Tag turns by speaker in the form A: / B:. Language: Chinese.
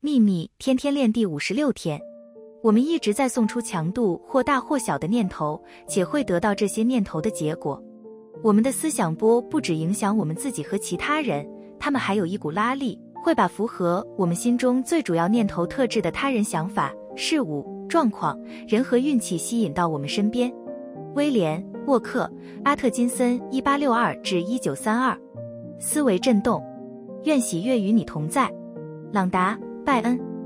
A: 秘密天天练第五十六天，我们一直在送出强度或大或小的念头，且会得到这些念头的结果。我们的思想波不只影响我们自己和其他人，他们还有一股拉力，会把符合我们心中最主要念头特质的他人想法、事物、状况、人和运气吸引到我们身边。威廉·沃克·阿特金森（一八六二至一九三二），思维震动，愿喜悦与你同在。朗达·拜恩。